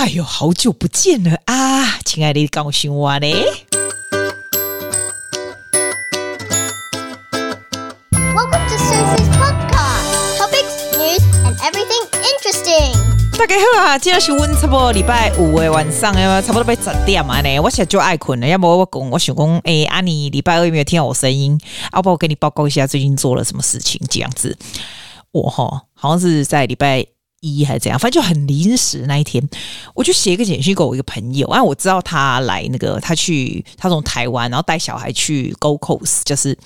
哎呦，好久不见了啊，亲爱的高雄娃嘞！Welcome to podcast. Topics, news, and everything interesting. 大家好啊，今天是温差不多礼拜五的晚上，差不多要十点啊呢。我现在就爱困了，要不我讲，我想讲，哎，阿你礼拜二有没有听到我声音？要不我跟你报告一下最近做了什么事情？这样子，我哈好像是在礼拜。一还是怎样，反正就很临时那一天，我就写一个简讯给我一个朋友，啊，我知道他来那个，他去，他从台湾，然后带小孩去 Go Coast，就是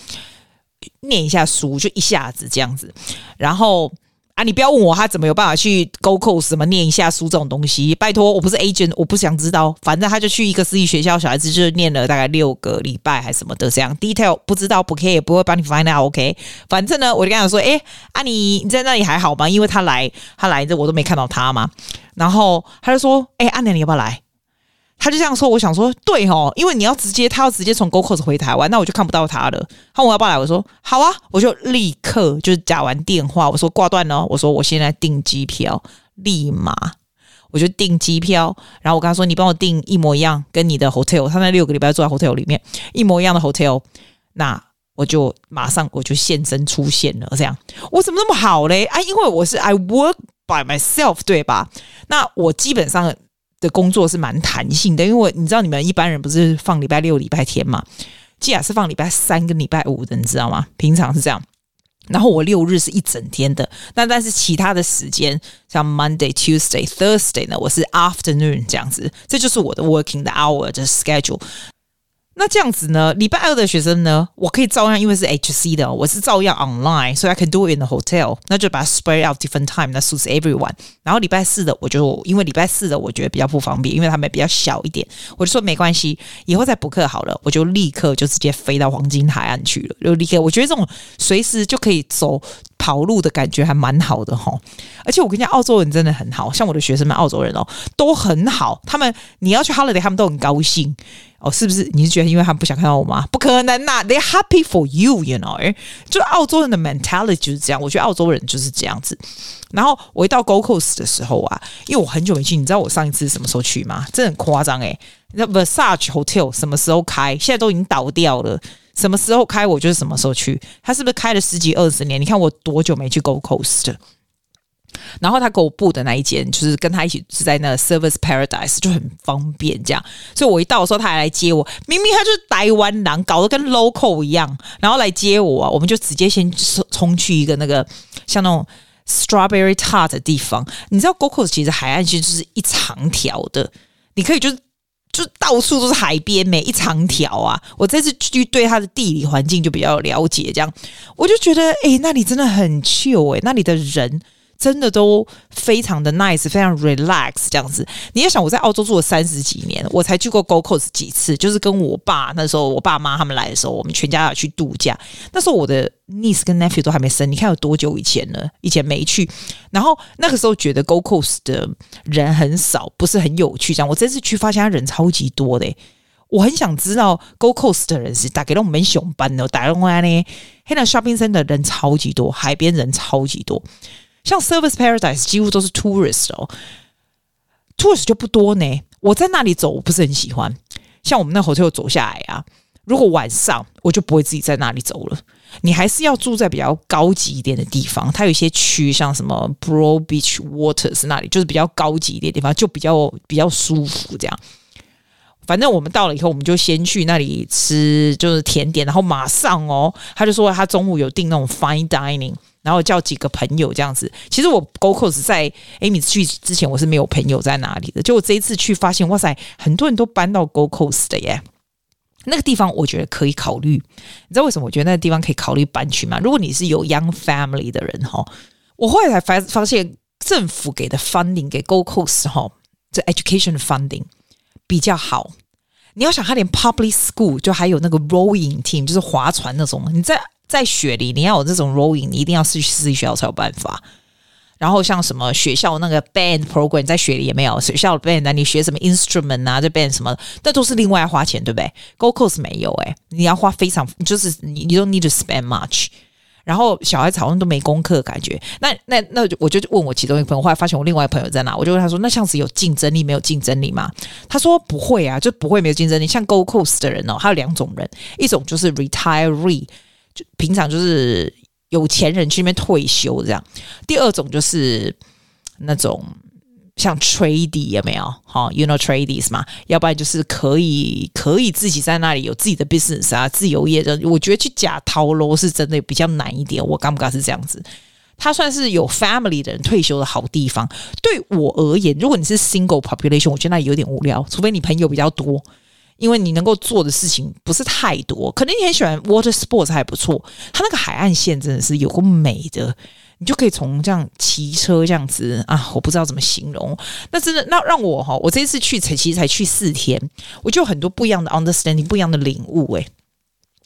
念一下书，就一下子这样子，然后。啊，你不要问我他怎么有办法去 g o c o s 什么念一下书这种东西，拜托，我不是 agent，我不想知道。反正他就去一个私立学校，小孩子就念了大概六个礼拜还什么的，这样 detail 不知道不 care，不会帮你 find out，OK。反正呢，我就跟他说，哎，啊你你在那里还好吗？因为他来他来这我都没看到他嘛。然后他就说，哎，阿奶你要不要来？他就这样说，我想说，对哦，因为你要直接，他要直接从 GoCOS 回台湾，那我就看不到他了。他问我要不要来，我说好啊，我就立刻就是打完电话，我说挂断了，我说我现在订机票，立马我就订机票，然后我跟他说，你帮我订一模一样，跟你的 hotel，他那六个礼拜住在 hotel 里面一模一样的 hotel，那我就马上我就现身出现了，这样我怎么那么好嘞？啊，因为我是 I work by myself，对吧？那我基本上。的工作是蛮弹性的，因为你知道你们一般人不是放礼拜六、礼拜天嘛？既然是放礼拜三跟礼拜五的，你知道吗？平常是这样。然后我六日是一整天的，那但是其他的时间像 Monday、Tuesday、Thursday 呢，我是 afternoon 这样子，这就是我的 working 的 hour 的 schedule。那这样子呢？礼拜二的学生呢，我可以照样，因为是 HC 的，我是照样 online，所以 I can do it in the hotel。那就把它 spread out different time，那 suits everyone。然后礼拜四的，我就因为礼拜四的我觉得比较不方便，因为他们比较小一点，我就说没关系，以后再补课好了，我就立刻就直接飞到黄金海岸去了，就立刻。我觉得这种随时就可以走跑路的感觉还蛮好的哈。而且我跟你讲，澳洲人真的很好，像我的学生们，澳洲人哦都很好，他们你要去 holiday，他们都很高兴。哦，是不是？你是觉得因为他们不想看到我吗？不可能呐、，They happy for you，you know？就澳洲人的 mentality 就是这样。我觉得澳洲人就是这样子。然后我一到 Gold Coast 的时候啊，因为我很久没去，你知道我上一次什么时候去吗？真的很夸张诶。那 Versace Hotel 什么时候开？现在都已经倒掉了。什么时候开？我就是什么时候去。他是不是开了十几二十年？你看我多久没去 Go Coast？然后他给我布的那一间，就是跟他一起是在那 Service Paradise，就很方便这样。所以我一到的时候，他还来接我。明明他就是台湾人，搞得跟 local 一样，然后来接我，我们就直接先冲去一个那个像那种 Strawberry Tart 的地方。你知道 Go Coast 其实海岸线就是一长条的，你可以就是就到处都是海边，每一长条啊。我这次去对它的地理环境就比较了解，这样我就觉得，哎，那里真的很秀诶，那里的人。真的都非常的 nice，非常 relax 这样子。你要想，我在澳洲住了三十几年，我才去过 Gold Coast 几次，就是跟我爸那时候，我爸妈他们来的时候，我们全家要去度假。那时候我的 niece 跟 nephew 都还没生，你看有多久以前了？以前没去。然后那个时候觉得 Gold Coast 的人很少，不是很有趣。这样，我这次去发现他人超级多的。我很想知道 Go Coast 的人是大概都没熊班的，打电话呢，现在 shopping center 的人超级多，海边人超级多。像 Service Paradise 几乎都是 tourist 哦，tourist 就不多呢。我在那里走，我不是很喜欢。像我们那 hotel 走下来啊，如果晚上我就不会自己在那里走了。你还是要住在比较高级一点的地方。它有一些区，像什么 Broad Beach Waters 那里，就是比较高级一点的地方，就比较比较舒服。这样，反正我们到了以后，我们就先去那里吃就是甜点，然后马上哦，他就说他中午有订那种 Fine Dining。然后叫几个朋友这样子，其实我 Go Coast 在 Amy 去之前我是没有朋友在哪里的，就我这一次去发现，哇塞，很多人都搬到 Go Coast 的耶。那个地方我觉得可以考虑，你知道为什么我觉得那个地方可以考虑搬去吗？如果你是有 young family 的人哈，我后来才发发现政府给的 funding 给 Go Coast 哈，这 education funding 比较好。你要想，他连 public school 就还有那个 rowing team，就是划船那种，你在。在雪里，你要有这种 rowing，你一定要是私立学校才有办法。然后像什么学校那个 band program，在雪里也没有。学校的 band，你学什么 instrument 啊，这 band 什么，那都是另外花钱，对不对？Gold Coast 没有诶、欸，你要花非常，就是你你 don't need to spend much。然后小孩子好像都没功课感觉。那那那我就问我其中一个朋友，后来发现我另外一个朋友在哪，我就问他说：“那像是有竞争力没有竞争力吗？”他说：“不会啊，就不会没有竞争力。像 Go Coast 的人哦，他有两种人，一种就是 retiree，就平常就是有钱人去那边退休这样；第二种就是那种。”像 tradie 有没有？好，you know tradies 嘛？要不然就是可以可以自己在那里有自己的 business 啊，自由业的。我觉得去假掏喽是真的比较难一点。我敢不敢是这样子？他算是有 family 的人退休的好地方。对我而言，如果你是 single population，我觉得那有点无聊。除非你朋友比较多，因为你能够做的事情不是太多。可能你很喜欢 water sports 还不错。它那个海岸线真的是有够美的。你就可以从这样骑车这样子啊，我不知道怎么形容。那真的，那让我哈，我这一次去才其实才去四天，我就有很多不一样的 understanding，不一样的领悟。哎，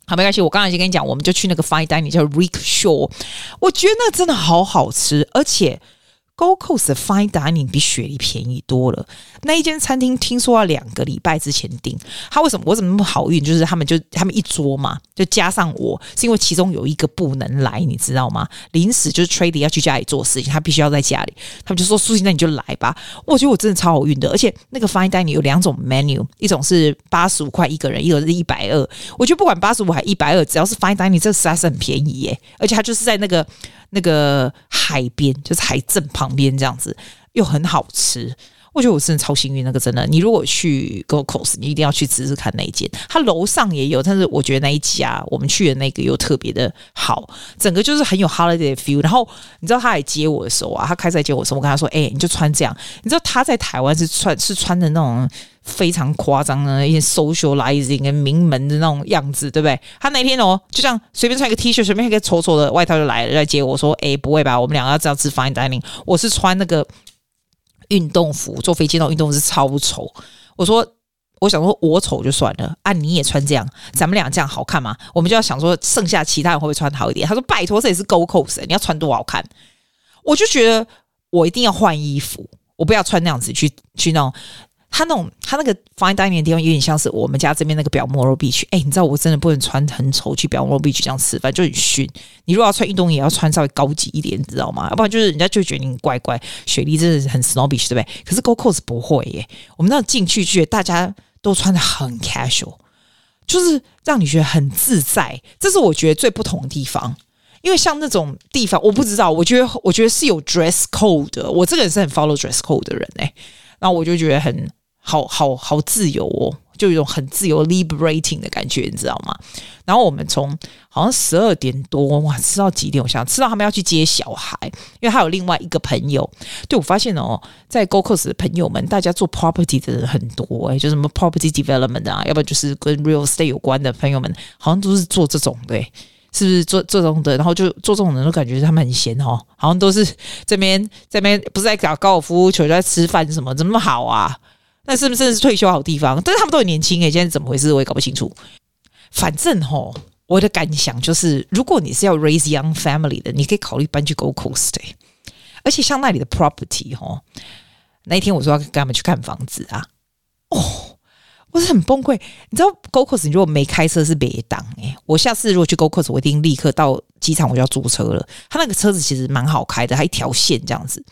好，没关系，我刚才已经跟你讲，我们就去那个 fine dining 叫 Rickshaw，我觉得那真的好好吃，而且。GoCo's 的 Fine Dining 比雪梨便宜多了。那一间餐厅听说要两个礼拜之前订，他为什么我怎么那么好运？就是他们就他们一桌嘛，就加上我，是因为其中有一个不能来，你知道吗？临时就是 Tradie 要去家里做事情，他必须要在家里，他们就说：“苏西，那你就来吧。”我觉得我真的超好运的，而且那个 Fine Dining 有两种 menu，一种是八十五块一个人，一个是一百二。我觉得不管八十五还一百二，只要是 Fine Dining，这实在是很便宜耶，而且它就是在那个。那个海边就是海镇旁边这样子，又很好吃。我觉得我真的超幸运，那个真的。你如果去 g o c o s 你一定要去试试看那一间。它楼上也有，但是我觉得那一家我们去的那个又特别的好，整个就是很有 holiday feel。然后你知道他来接我的时候啊，他开车来接我的时候，我跟他说：“哎、你就穿这样。”你知道他在台湾是穿是穿的那种。非常夸张的一些 socializing 跟名门的那种样子，对不对？他那天哦，就这样随便穿一个 T 恤，随便一个丑丑的外套就来了，来接我说：“哎，不会吧？我们两个要这样吃 fine dining。”我是穿那个运动服，坐飞机那种运动服是超丑。我说：“我想说我丑就算了，啊，你也穿这样，咱们俩这样好看吗？”我们就要想说，剩下其他人会不会穿好一点？他说：“拜托，这也是 go cos，你要穿多好看？”我就觉得我一定要换衣服，我不要穿那样子去去那种。他那种，他那个 fine dining 的地方有点像是我们家这边那个表摩罗 beach。哎，你知道我真的不能穿很丑去表摩罗 beach 这样吃饭，就很逊。你如果要穿运动也要穿稍微高级一点，你知道吗？要不然就是人家就觉得你怪怪。雪莉真的很 snobbish，对不对？可是 Go c o s 不会耶。我们那进去去，大家都穿得很 casual，就是让你觉得很自在。这是我觉得最不同的地方。因为像那种地方，我不知道，我觉得我觉得是有 dress code 的。我这个人是很 follow dress code 的人哎，然后我就觉得很。好好好自由哦，就有一种很自由 liberating 的感觉，你知道吗？然后我们从好像十二点多哇吃到几点？我想吃到他们要去接小孩，因为他有另外一个朋友。对，我发现哦，在 g o c o s 的朋友们，大家做 property 的人很多哎，就什么 property development 啊，要不然就是跟 real estate 有关的朋友们，好像都是做这种对，是不是做这种的？然后就做这种人都感觉他们很闲哦，好像都是这边这边不是在搞高尔夫球，在吃饭什么，怎么好啊？那是不是是退休好地方？但是他们都很年轻诶，现在怎么回事我也搞不清楚。反正齁，我的感想就是，如果你是要 raise young family 的，你可以考虑搬去 Gold Coast。而且像那里的 property 齁，那一天我说要跟他们去看房子啊，哦，我是很崩溃。你知道 Gold Coast 你如果没开车是别当诶，我下次如果去 Gold Coast 我一定立刻到机场我就要租车了。他那个车子其实蛮好开的，还一条线这样子。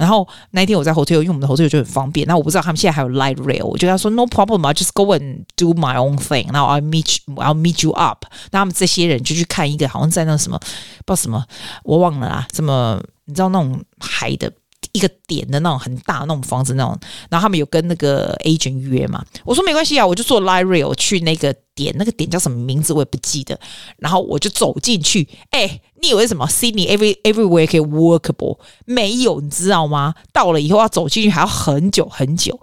然后那一天我在 hotel，因为我们的 hotel 就很方便。那我不知道他们现在还有 light rail，我就跟他说 no problem，just go and do my own thing。然后 I meet I'll meet you up。那他们这些人就去看一个，好像在那什么不知道什么，我忘了啦。什么你知道那种海的一个点的那种很大那种房子那种。然后他们有跟那个 agent 约嘛？我说没关系啊，我就坐 light rail 去那个点，那个点叫什么名字我也不记得。然后我就走进去，哎。你以为什么？Sydney every everywhere 可以 workable？没有，你知道吗？到了以后要走进去还要很久很久。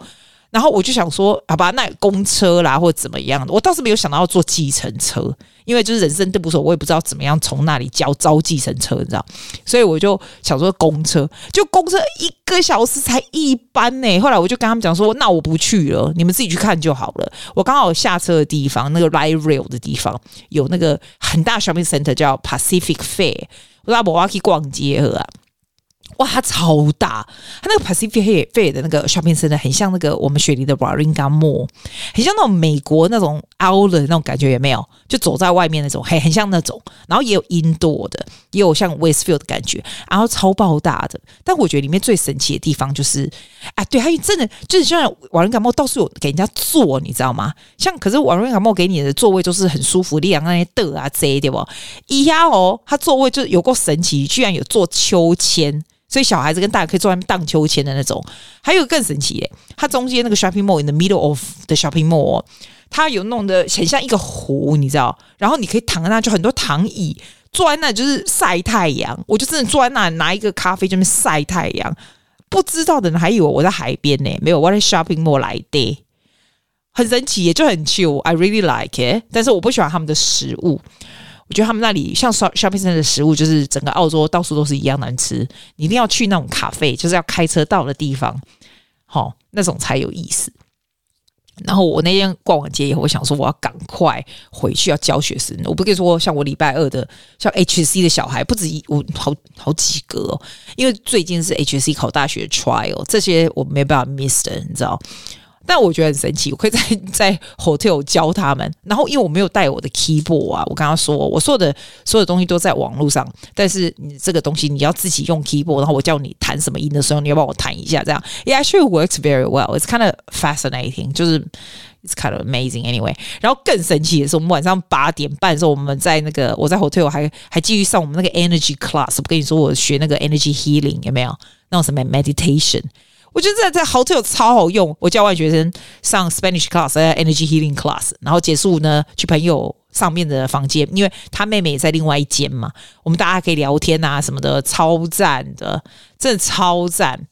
然后我就想说，好吧，那公车啦，或者怎么样的，我倒是没有想到要坐计程车，因为就是人生地不熟，我也不知道怎么样从那里叫招计程车，你知道？所以我就想说公车，就公车一个小时才一班呢。后来我就跟他们讲说，那我不去了，你们自己去看就好了。我刚好下车的地方，那个 light rail 的地方有那个很大 shopping center 叫 Pacific Fair，我说我要去逛街啊。哇，它超大！它那个 Pacific Fair 的那个 shopping center 很像那个我们雪梨的 Warringah Mall，很像那种美国那种 out 的那种感觉，有没有？就走在外面那种，嘿，很像那种。然后也有 indoor 的，也有像 Westfield 的感觉，然后超爆大的。但我觉得里面最神奇的地方就是，啊，对，它真的就是像 Warringah Mall 到处有给人家坐，你知道吗？像可是 Warunga Mall 给你的座位都是很舒服，你两个那些的啊，这对不？一下哦，它座位就有够神奇，居然有坐秋千。所以小孩子跟大人可以坐在荡秋千的那种，还有更神奇耶！它中间那个 shopping mall in the middle of the shopping mall，它有弄得很像一个湖，你知道？然后你可以躺在那，就很多躺椅，坐在那就是晒太阳。我就真的坐在那拿一个咖啡，这边晒太阳。不知道的人还以为我在海边呢，没有，我在 shopping mall 来的，很神奇耶，就很 chill。I really like it，但是我不喜欢他们的食物。我觉得他们那里像 shopping center 的食物，就是整个澳洲到处都是一样难吃。你一定要去那种咖啡，就是要开车到的地方，好，那种才有意思。然后我那天逛完街以后，我想说我要赶快回去要教学生。我不跟你说，像我礼拜二的像 HC 的小孩不止一，我好好几个哦，因为最近是 HC 考大学 trial，这些我没办法 miss 的，你知道。但我觉得很神奇，我可以在 在 hotel 教他们。然后因为我没有带我的 keyboard 啊，我刚刚说我所有的所有的东西都在网络上，但是你这个东西你要自己用 keyboard，然后我叫你弹什么音的时候，你要帮我弹一下，这样。It actually works very well. It's kind of fascinating，就是 it's kind of amazing anyway。然后更神奇的是，我们晚上八点半的时候，我们在那个我在 hotel 还还继续上我们那个 energy class。我跟你说，我学那个 energy healing 有没有？那种什么 meditation。我觉得在在 hotel 超好用。我教外学生上 Spanish class，还有 Energy Healing class，然后结束呢，去朋友上面的房间，因为他妹妹也在另外一间嘛，我们大家可以聊天啊什么的，超赞的，真的超赞。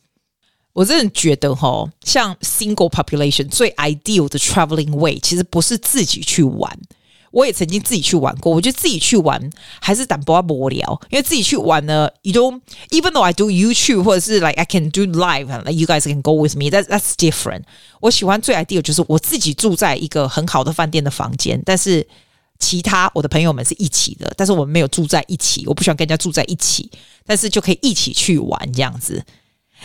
我真的觉得哈，像 single population 最 ideal 的 traveling way，其实不是自己去玩。我也曾经自己去玩过，我觉得自己去玩还是胆薄无聊，因为自己去玩呢，you don't even though I do YouTube 或者是 like I can do live，like you guys can go with me，that's that's different。我喜欢最 ideal 就是我自己住在一个很好的饭店的房间，但是其他我的朋友们是一起的，但是我们没有住在一起，我不喜欢跟人家住在一起，但是就可以一起去玩这样子。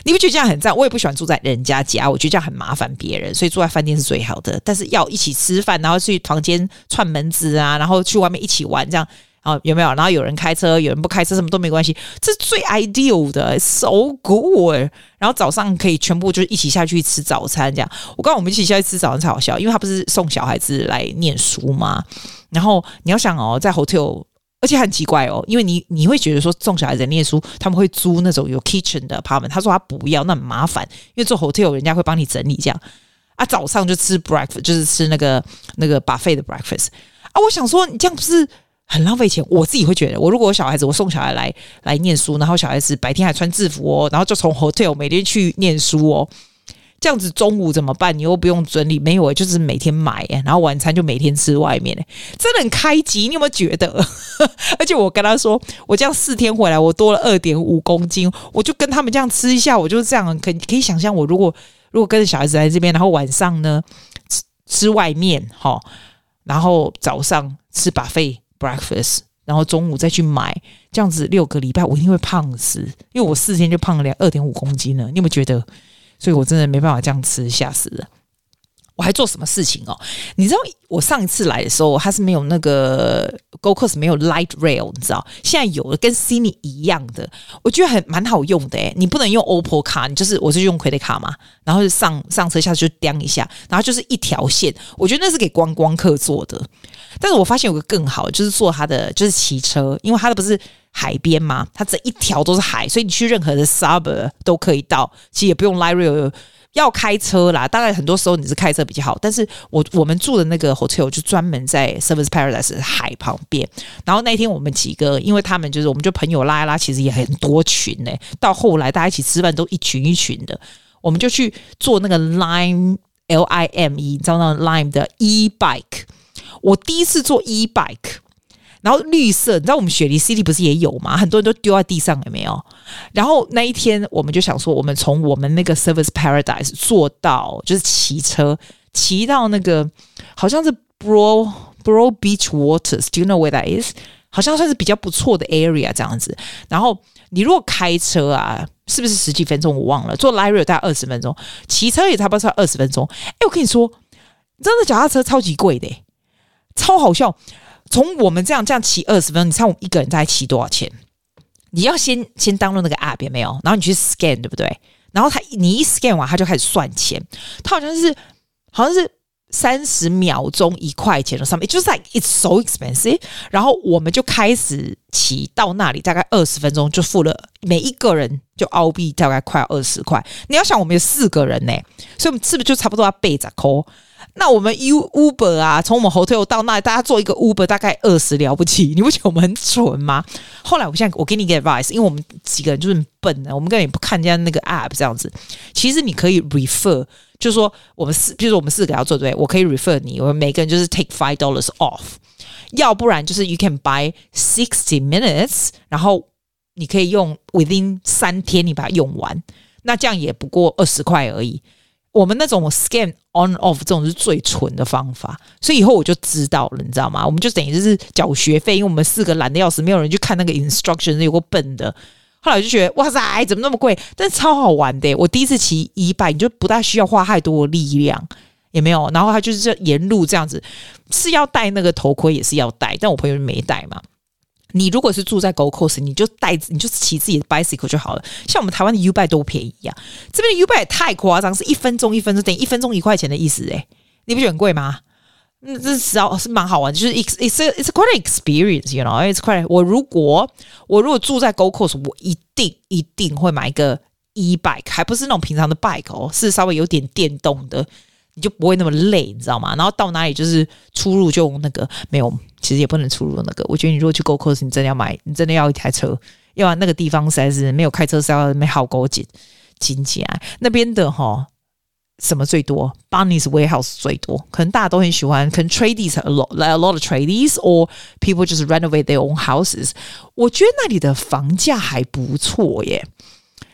你不觉得这样很赞？我也不喜欢住在人家家，我觉得这样很麻烦别人，所以住在饭店是最好的。但是要一起吃饭，然后去房间串门子啊，然后去外面一起玩，这样啊有没有？然后有人开车，有人不开车，什么都没关系，这是最 ideal 的，so good。然后早上可以全部就是一起下去吃早餐，这样。我刚刚我们一起下去吃早餐才好笑，因为他不是送小孩子来念书吗？然后你要想哦，在 hotel。而且很奇怪哦，因为你你会觉得说送小孩子念书，他们会租那种有 kitchen 的 apartment。他说他不要，那很麻烦，因为做 hotel 人家会帮你整理这样。啊，早上就吃 breakfast，就是吃那个那个 buffet 的 breakfast。啊，我想说你这样不是很浪费钱？我自己会觉得，我如果有小孩子，我送小孩来来念书，然后小孩子白天还穿制服哦，然后就从 hotel 每天去念书哦。这样子中午怎么办？你又不用整理，没有，就是每天买，然后晚餐就每天吃外面，真的很开机。你有没有觉得？而且我跟他说，我这样四天回来，我多了二点五公斤，我就跟他们这样吃一下，我就这样，可可以想象，我如果如果跟着小孩子来这边，然后晚上呢吃吃外面，哈，然后早上吃 buffet breakfast，然后中午再去买，这样子六个礼拜，我一定会胖死，因为我四天就胖了两二点五公斤了。你有没有觉得？所以我真的没办法这样吃，吓死了！我还做什么事情哦？你知道我上一次来的时候，它是没有那个 Go c o s 没有 Light Rail，你知道？现在有了，跟 Sydney 一样的，我觉得很蛮好用的诶。你不能用 OPPO 卡，你就是我是用 Credit 卡嘛，然后就上上车下去就叮一下，然后就是一条线。我觉得那是给观光客做的，但是我发现有个更好，就是坐它的就是骑车，因为它的不是。海边嘛，它这一条都是海，所以你去任何的 suburb 都可以到，其实也不用 l i r e 要开车啦。当然很多时候你是开车比较好，但是我我们住的那个 hotel 就专门在 Service Paradise 海旁边。然后那天我们几个，因为他们就是我们就朋友拉一拉，其实也很多群呢、到后来大家一起吃饭都一群一群的，我们就去坐那个 Lime L I M E，你知道那 Lime 的 e bike。我第一次坐 e bike。然后绿色，你知道我们雪梨 City 不是也有吗？很多人都丢在地上，有没有？然后那一天我们就想说，我们从我们那个 service Paradise 坐到，就是骑车骑到那个好像是 Bro Bro Beach Waters，Do you know where that is？好像算是比较不错的 area 这样子。然后你如果开车啊，是不是十几分钟？我忘了。坐 l i r 大概二十分钟，骑车也差不多二十分钟。哎，我跟你说，真的脚踏车超级贵的，超好笑。从我们这样这样骑二十分钟，你猜我们一个人大概骑多少钱？你要先先 download 那个 app 有没有？然后你去 scan 对不对？然后他你一 scan 完，他就开始算钱。他好像是好像是。三十秒钟一块钱的上面，就是 like it's so expensive。然后我们就开始骑到那里，大概二十分钟就付了每一个人就澳币大概快二十块。你要想我们有四个人呢，所以我们是不是就差不多要背着抠？那我们 U Uber 啊，从我们 hotel 到那，大家坐一个 Uber 大概二十了不起，你不觉得我们很蠢吗？后来我现在我给你一个 advice，因为我们几个人就是很笨的，我们根本也不看人家那个 app 这样子。其实你可以 refer。就是说，我们四，比如说我们四个要做对，我可以 refer 你，我们每个人就是 take five dollars off，要不然就是 you can buy sixty minutes，然后你可以用 within 三天你把它用完，那这样也不过二十块而已。我们那种 scan on off 这种是最蠢的方法，所以以后我就知道了，你知道吗？我们就等于就是缴学费，因为我们四个懒得要死，没有人去看那个 instruction，有个笨的。后来我就觉得，哇塞，怎么那么贵？但是超好玩的。我第一次骑一拜你就不大需要花太多力量，也没有。然后他就是这沿路这样子，是要戴那个头盔，也是要戴。但我朋友就没戴嘛。你如果是住在 GoCo's，你就带，你就骑自己的 bicycle 就好了。像我们台湾的 U-bike 多便宜呀，这边的 U-bike 也太夸张，是一分钟一分钟等于一分钟一块钱的意思诶，你不觉得很贵吗？那这是要是蛮好玩，就是 it's it's it's quite an experience，you know，it's quite。我如果我如果住在 GoCo's，我一定一定会买一个 e-bike，还不是那种平常的 bike 哦，是稍微有点电动的，你就不会那么累，你知道吗？然后到哪里就是出入就那个没有，其实也不能出入那个。我觉得你如果去 GoCo's，你真的要买，你真的要一台车，要不然那个地方实在是没有开车是要没好勾紧紧起来那边的哈。什么最多？Bunnies' Warehouse 最多，可能大家都很喜欢。可能 tradies a lot, like a lot of tradies, or people just renovate their own houses。我觉得那里的房价还不错耶。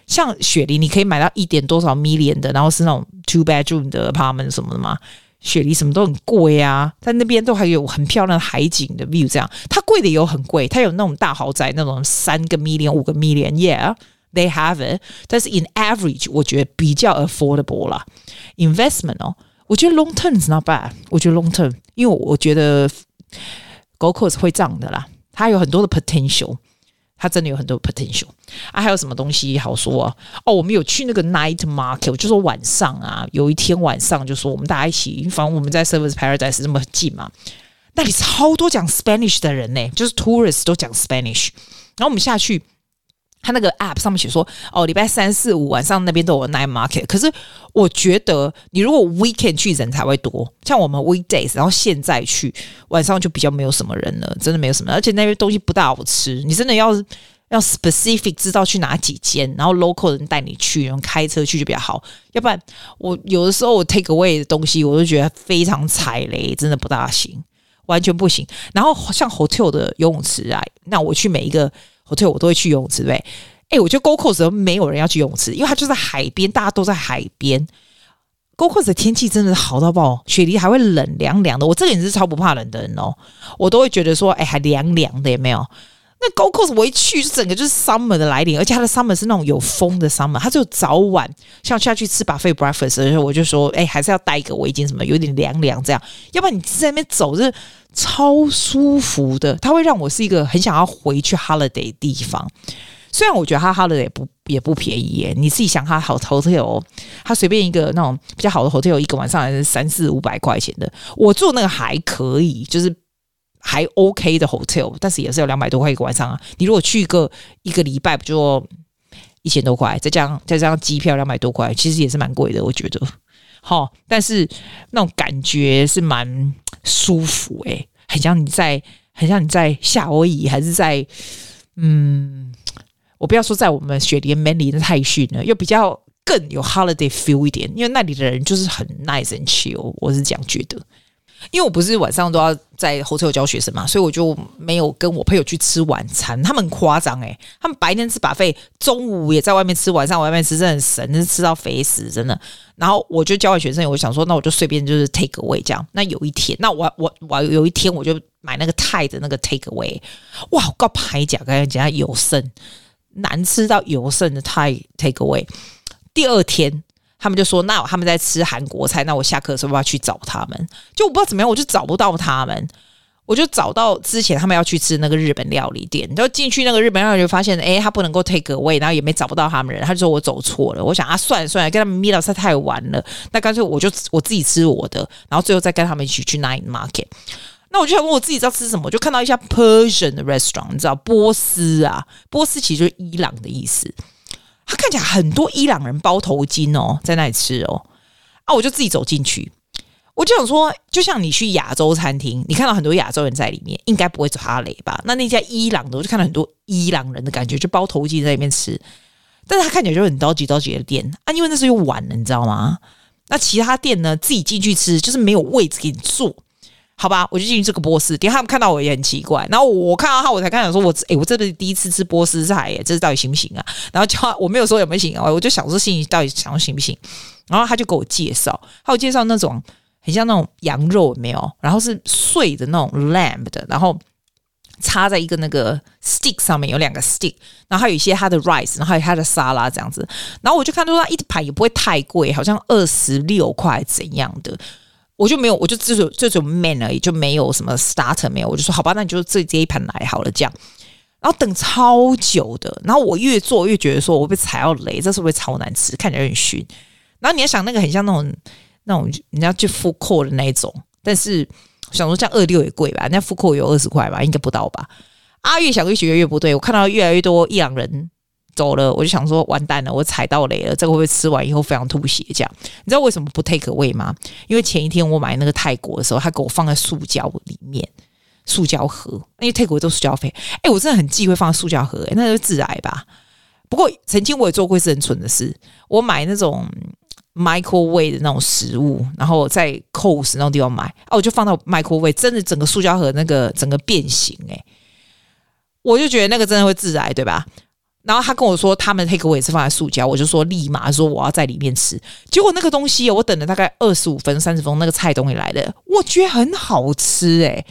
像雪梨，你可以买到一点多少 million 的，然后是那种 two bedroom 的 apartment 什么的嘛。雪梨什么都很贵啊，但那边都还有很漂亮的海景的 view。这样，它贵的也有很贵，它有那种大豪宅，那种三个 million、五个 million，yeah。They have it，但是 in average，我觉得比较 affordable 啦。Investment 哦，我觉得 long term is not bad。我觉得 long term，因为我觉得 Gold Coast 会涨的啦，它有很多的 potential，它真的有很多 potential。啊，还有什么东西好说啊？哦，我们有去那个 night market，就说晚上啊，有一天晚上就说我们大家一起，反正我们在 service Paradise 这么近嘛，那里超多讲 Spanish 的人呢，就是 tourists 都讲 Spanish，然后我们下去。他那个 app 上面写说，哦，礼拜三四五晚上那边都有 night market。可是我觉得，你如果 weekend 去人才会多，像我们 weekdays，然后现在去晚上就比较没有什么人了，真的没有什么。而且那边东西不大好吃，你真的要要 specific 知道去哪几间，然后 local 人带你去，然后开车去就比较好。要不然我有的时候我 take away 的东西，我就觉得非常踩雷，真的不大行，完全不行。然后像 hotel 的游泳池啊，那我去每一个。我退我都会去游泳池，对，哎、我觉得 Gold Coast 没有人要去游泳池，因为它就在海边，大家都在海边。Gold Coast 的天气真的是好到爆，雪梨还会冷凉凉的。我这个人是超不怕冷的人哦，我都会觉得说，哎、还凉凉的，有没有？那 Go Coast 我一去就整个就是 summer 的来临，而且它的 summer 是那种有风的 summer，它只有早晚，像下去吃 buffet breakfast 的时候，我就说，哎、还是要带一个围巾，什么有点凉凉这样，要不然你在那边走是超舒服的，它会让我是一个很想要回去 holiday 的地方。虽然我觉得它 holiday 也不也不便宜耶，你自己想它好 hotel，它随便一个那种比较好的 hotel，一个晚上还是三四五百块钱的，我住那个还可以，就是。还 OK 的 hotel，但是也是要两百多块一个晚上啊！你如果去一个一个礼拜，不就一千多块？再加上再加上机票两百多块，其实也是蛮贵的，我觉得。好，但是那种感觉是蛮舒服诶、很像你在，很像你在夏威夷，还是在嗯，我不要说在我们雪莲 Manly 的泰训了，又比较更有 holiday feel 一点，因为那里的人就是很 nice and chill，我是这样觉得。因为我不是晚上都要在后车教学生嘛，所以我就没有跟我朋友去吃晚餐。他们夸张诶，他们白天吃把费中午也在外面吃，晚上外面吃，真的很神，真是吃到肥死，真的。然后我就教完学生，我想说，那我就随便就是 take away 这样。那有一天，那我我我有一天我就买那个泰的那个 take away，哇，我告牌甲，跟人家有剩，难吃到有剩的泰 take away。第二天，他们就说，那他们在吃韩国菜，那我下课的时候要去找他们，就我不知道怎么样，我就找不到他们。我就找到之前他们要去吃那个日本料理店，然后进去那个日本料理就发现，哎，他不能够 take away，然后也没找不到他们人，他就说我走错了。我想啊，算了算了，跟他们 meet 到太晚了，那干脆我就我自己吃我的，然后最后再跟他们一起去 night market。那我就想问我自己知道吃什么，我就看到一家 Persian 的 restaurant，你知道波斯啊，波斯其实就是伊朗的意思。他看起来很多伊朗人包头巾哦，在那里吃哦，啊，我就自己走进去。我就想说，就像你去亚洲餐厅，你看到很多亚洲人在里面，应该不会哈雷吧？那那家伊朗的，我就看到很多伊朗人的感觉，就包头巾在里面吃，但是他看起来就很高级高级的店啊，因为那时候又晚了，你知道吗？那其他店呢，自己进去吃就是没有位置给你坐，好吧？我就进去这个波斯店，他们看到我也很奇怪，然后我看到他，我才看到说我，我、欸、诶，我这是第一次吃波斯菜耶，这是到底行不行啊？然后叫我没有说有没有行啊，我就想说心里到底想说行不行？然后他就给我介绍，他有介绍那种。很像那种羊肉没有，然后是碎的那种 lamb 的，然后插在一个那个 stick 上面，有两个 stick，然后还有一些它的 rice，然后还有它的沙拉这样子。然后我就看到它一盘也不会太贵，好像二十六块怎样的，我就没有，我就只有这种 man 而已，就没有什么 starter 没有，我就说好吧，那你就这这一盘来好了这样。然后等超久的，然后我越做越觉得说我被踩到雷，这是不是超难吃，看起来有点逊。然后你要想那个很像那种。那种人家去 food court 的那一种，但是想说这样二六也贵吧？人家 food court 有二十块吧？应该不到吧？啊，越想越觉得越不对。我看到越来越多伊朗人走了，我就想说完蛋了，我踩到雷了。这个会不会吃完以后非常吐血？这样你知道为什么不 take away 吗？因为前一天我买那个泰国的时候，他给我放在塑胶里面，塑胶盒，因为泰国都塑胶费。哎，我真的很忌讳放在塑胶盒，欸，那就致癌吧。不过曾经我也做过一次很蠢的事，我买那种。microwave 的那种食物，然后在 Coles 那种地方买，啊，我就放到 microwave，真的整个塑胶盒那个整个变形诶、我就觉得那个真的会致癌，对吧？然后他跟我说他们 takeaway 是放在塑胶，我就说立马说我要在里面吃，结果那个东西我等了大概二十五分三十分钟，那个菜东西来了，我觉得很好吃诶、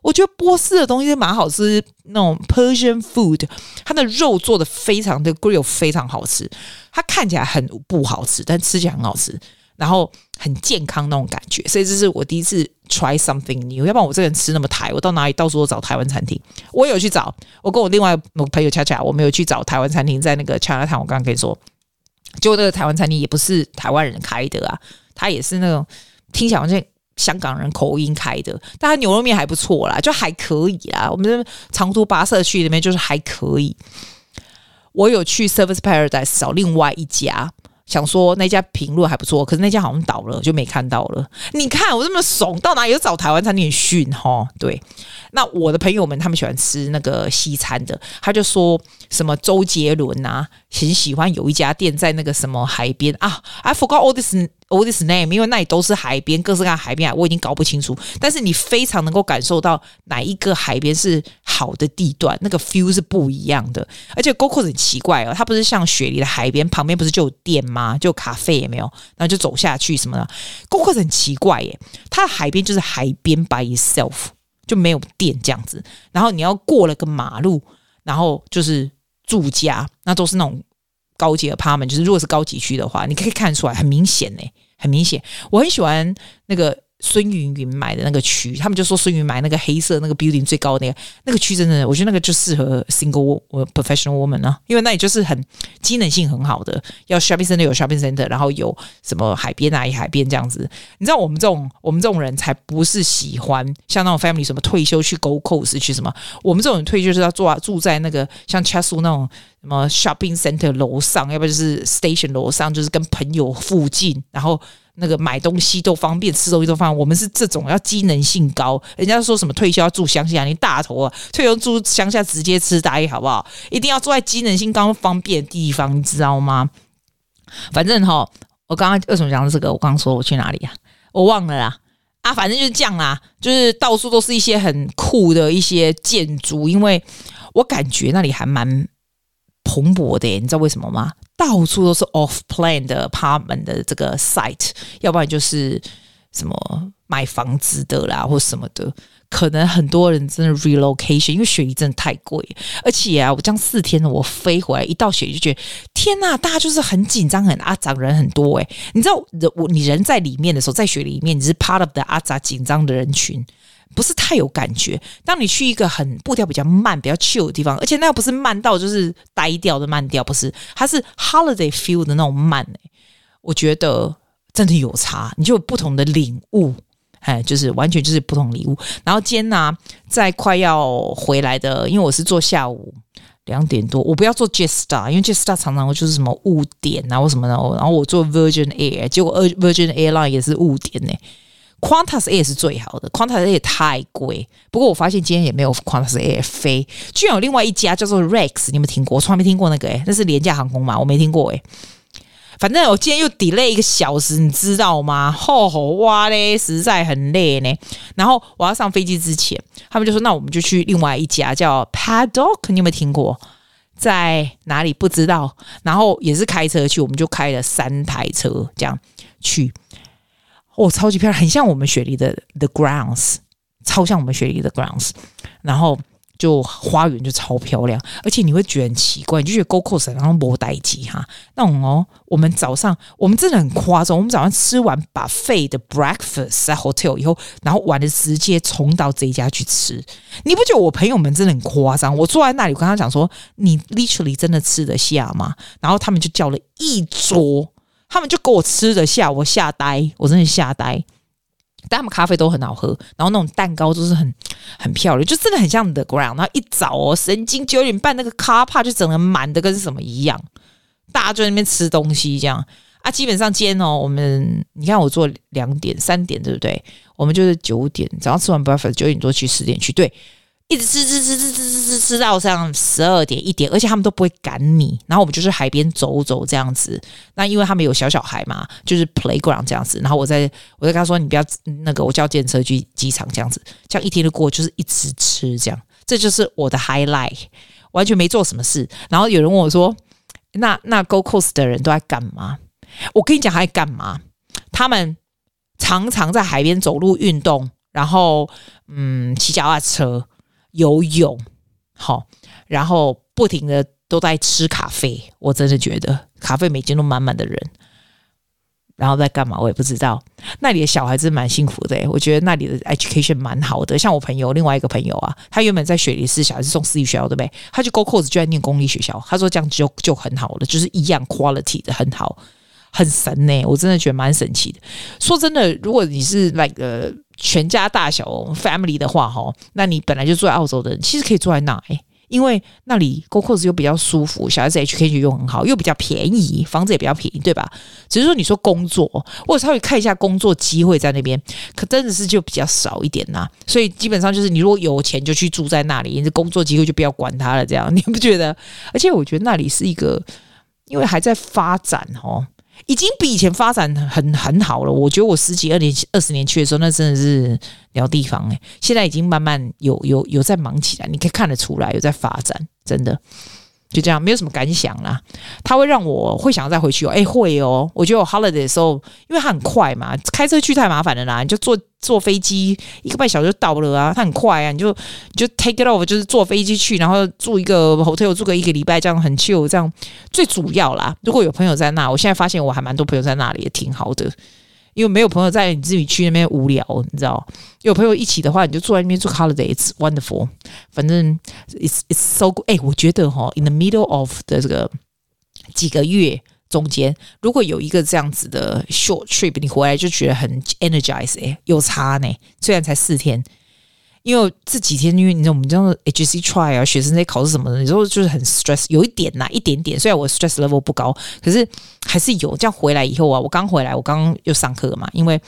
我觉得波斯的东西蛮好吃，那种 Persian food，它的肉做的非常的 grill 非常好吃，它看起来很不好吃，但吃起来很好吃，然后很健康那种感觉，所以这是我第一次 try something new。要不然我这个人吃那么台，我到哪里到处都找台湾餐厅。我有去找，我跟我另外我朋友恰恰，我没有去找台湾餐厅，在那个 Chinatown，我刚刚跟你说，结果那个台湾餐厅也不是台湾人开的啊，他也是那种听起来好像。香港人口音开的，但他牛肉面还不错啦，就还可以啦。我们长途跋涉去里面就是还可以。我有去 Service Paradise 找另外一家，想说那家评论还不错，可是那家好像倒了，就没看到了。你看我这么怂，到哪里找台湾餐厅训哈？对。那我的朋友们他们喜欢吃那个西餐的，他就说什么周杰伦啊，很喜欢有一家店在那个什么海边啊，I forgot all this all this name，因为那里都是海边，各式各样海边啊，我已经搞不清楚。但是你非常能够感受到哪一个海边是好的地段，那个 feel 是不一样的。而且 GoCo 很奇怪哦，它不是像雪梨的海边旁边不是就有店吗？就咖啡也没有，然后就走下去什么的。GoCo 很奇怪耶，它的海边就是海边 by itself。就没有电这样子，然后你要过了个马路，然后就是住家，那都是那种高级的 apartment，就是如果是高级区的话，你可以看出来很明显呢，很明显。我很喜欢那个。孙芸芸买的那个区，他们就说孙芸芸买那个黑色那个 building 最高的那个那个区，真的，我觉得那个就适合 single professional woman 啊，因为那里就是很机能性很好的，要 shopping center 有 shopping center，然后有什么海边啊，有海边这样子。你知道我们这种我们这种人才不是喜欢像那种 family 什么退休去 go Coast 去什么，我们这种人退休就是要住啊住在那个像 Chatswood 那种什么 shopping center 楼上，要不就是 station 楼上，就是跟朋友附近，然后。那个买东西都方便，吃东西都方便。我们是这种要机能性高，人家说什么退休要住乡下，你大头啊！退休住乡下直接吃大衣好不好？一定要住在机能性高、方便的地方，你知道吗？反正哈，我刚刚为什么讲这个？我刚刚说我去哪里呀？我忘了啦。啊，反正就是这样啦，就是到处都是一些很酷的一些建筑，因为我感觉那里还蛮蓬勃的，你知道为什么吗？到处都是 off plan 的 apartment 的这个 site，要不然就是什么买房子的啦，或什么的。可能很多人真的 relocation，因为雪梨真的太贵，而且啊，我这样四天，我飞回来一到雪梨就觉得天呐，大家就是很紧张，很阿杂，人很多诶，你知道，我你人在里面的时候，在雪里面，你是 part of the 阿杂紧张的人群，不是太有感觉。当你去一个很步调比较慢、比较 chill 的地方，而且那又不是慢到就是呆掉的慢调，不是，它是 holiday feel 的那种慢诶，我觉得真的有差，你就有不同的领悟。哎，就是完全就是不同礼物。然后今天呢、在快要回来的，因为我是坐下午两点多，我不要坐 Jetstar，因为 Jetstar 常常就是什么误点啊或什么的。然后我坐 Virgin Air，结果 Virgin Airline 也是误点呢。Qantas Air 是最好的，Qantas Air 太贵。不过我发现今天也没有 Qantas Air 飞，居然有另外一家叫做 Rex，你有没有听过？我从来没听过那个诶，那是廉价航空嘛？我没听过诶。反正我今天又 delay 一个小时，你知道吗？吼吼哇嘞，实在很累呢。然后我要上飞机之前，他们就说：“那我们就去另外一家叫 Paddock，你有没有听过？在哪里不知道？”然后也是开车去，我们就开了三台车这样去。哦，超级漂亮，很像我们雪梨的 The Grounds，超像我们雪梨的 Grounds。然后。就花园就超漂亮，而且你会觉得很奇怪，你就觉得 Go c o s 然后没代志哈那种哦。我们早上我们真的很夸张，我们早上吃完 buffet 的 breakfast 在 hotel 以后，然后晚的直接冲到这一家去吃。你不觉得我朋友们真的很夸张？我坐在那里，我跟他讲说：“你 literally 真的吃得下吗？”然后他们就叫了一桌，他们就给我吃得下，我吓呆，我真的吓呆。但他们咖啡都很好喝，然后那种蛋糕都是很很漂亮，就真的很像 The Ground。然后一早哦，神经九点半那个卡帕就整个满的跟什么一样，大家就在那边吃东西这样啊。基本上今天哦，我们你看我做两点三点对不对？我们就是九点早上吃完 breakfast，九点多去十点去对。一直吃吃吃吃吃吃吃吃到像十二点一点，而且他们都不会赶你。然后我们就是海边走走这样子。那因为他们有小小孩嘛，就是 playground 这样子。然后我在我在跟他说：“你不要那个，我叫电车去机场这样子。”这样一天就过，就是一直吃这样。这就是我的 highlight，完全没做什么事。然后有人问我说：“那那 go Coast 的人都在干嘛？”我跟你讲，还干嘛？他们常常在海边走路运动，然后嗯，骑脚踏车。游泳，好，然后不停的都在吃咖啡，我真的觉得咖啡每天都满满的人，然后在干嘛我也不知道。那里的小孩子蛮幸福的，我觉得那里的 education 蛮好的。像我朋友另外一个朋友啊，他原本在雪梨市小孩子送私立学校，对不对？他就 Go c o s 就在念公立学校，他说这样就就很好了，就是一样 quality 的很好，很神呢。我真的觉得蛮神奇的。说真的，如果你是 like。全家大小 family 的话，哈，那你本来就住在澳洲的人，其实可以住在那，欸，因为那里 g o c o s 又比较舒服，小孩子 HK 又很好，又比较便宜，房子也比较便宜，对吧？只是说你说工作，我稍微看一下工作机会在那边，可真的是就比较少一点呐。所以基本上就是你如果有钱就去住在那里，你的工作机会就不要管它了，这样你不觉得？而且我觉得那里是一个，因为还在发展，哦。已经比以前发展很很好了。我觉得我十几二年二十年去的时候，那真的是聊地方诶。现在已经慢慢有有有在忙起来，你可以看得出来有在发展，真的。就这样，没有什么感想啦。他会让我会想要再回去哦，哎，会哦。我觉得我 holiday 的时候，因为它很快嘛，开车去太麻烦了啦，你就坐坐飞机一个半小时就到了啊，它很快啊，你就你就 take it off，就是坐飞机去，然后住一个 hotel 住个一个礼拜，这样很 chill，这样最主要啦。如果有朋友在那，我现在发现我还蛮多朋友在那里，也挺好的。因为没有朋友在，你自己去那边无聊，你知道？有朋友一起的话，你就坐在那边做 holiday，it's wonderful。反正 it's it's so good。哎，我觉得哈，in the middle of 的这个几个月中间，如果有一个这样子的 short trip，你回来就觉得很 energize 哎，有差呢。虽然才四天。因为这几天，因为你知道我们这样的 HC try 啊，学生在考试什么的，你说就是很 stress，有一点呐，一点点。虽然我 stress level 不高，可是还是有。这样回来以后啊，我刚回来，我刚刚又上课嘛，因为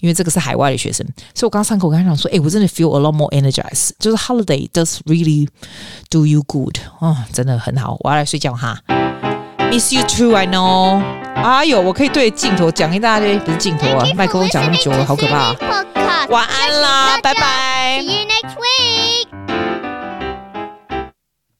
因为这个是海外的学生，所以我刚上课，我跟他讲说，哎，我真的 feel a lot more energized，就是 holiday does really do you good，哦，真的很好。我要来睡觉哈，miss you too，I know。哎呦，我可以对镜头讲一大堆，不是镜头啊，麦克风讲那么久了，好可怕。晚安啦，拜拜。See you next week.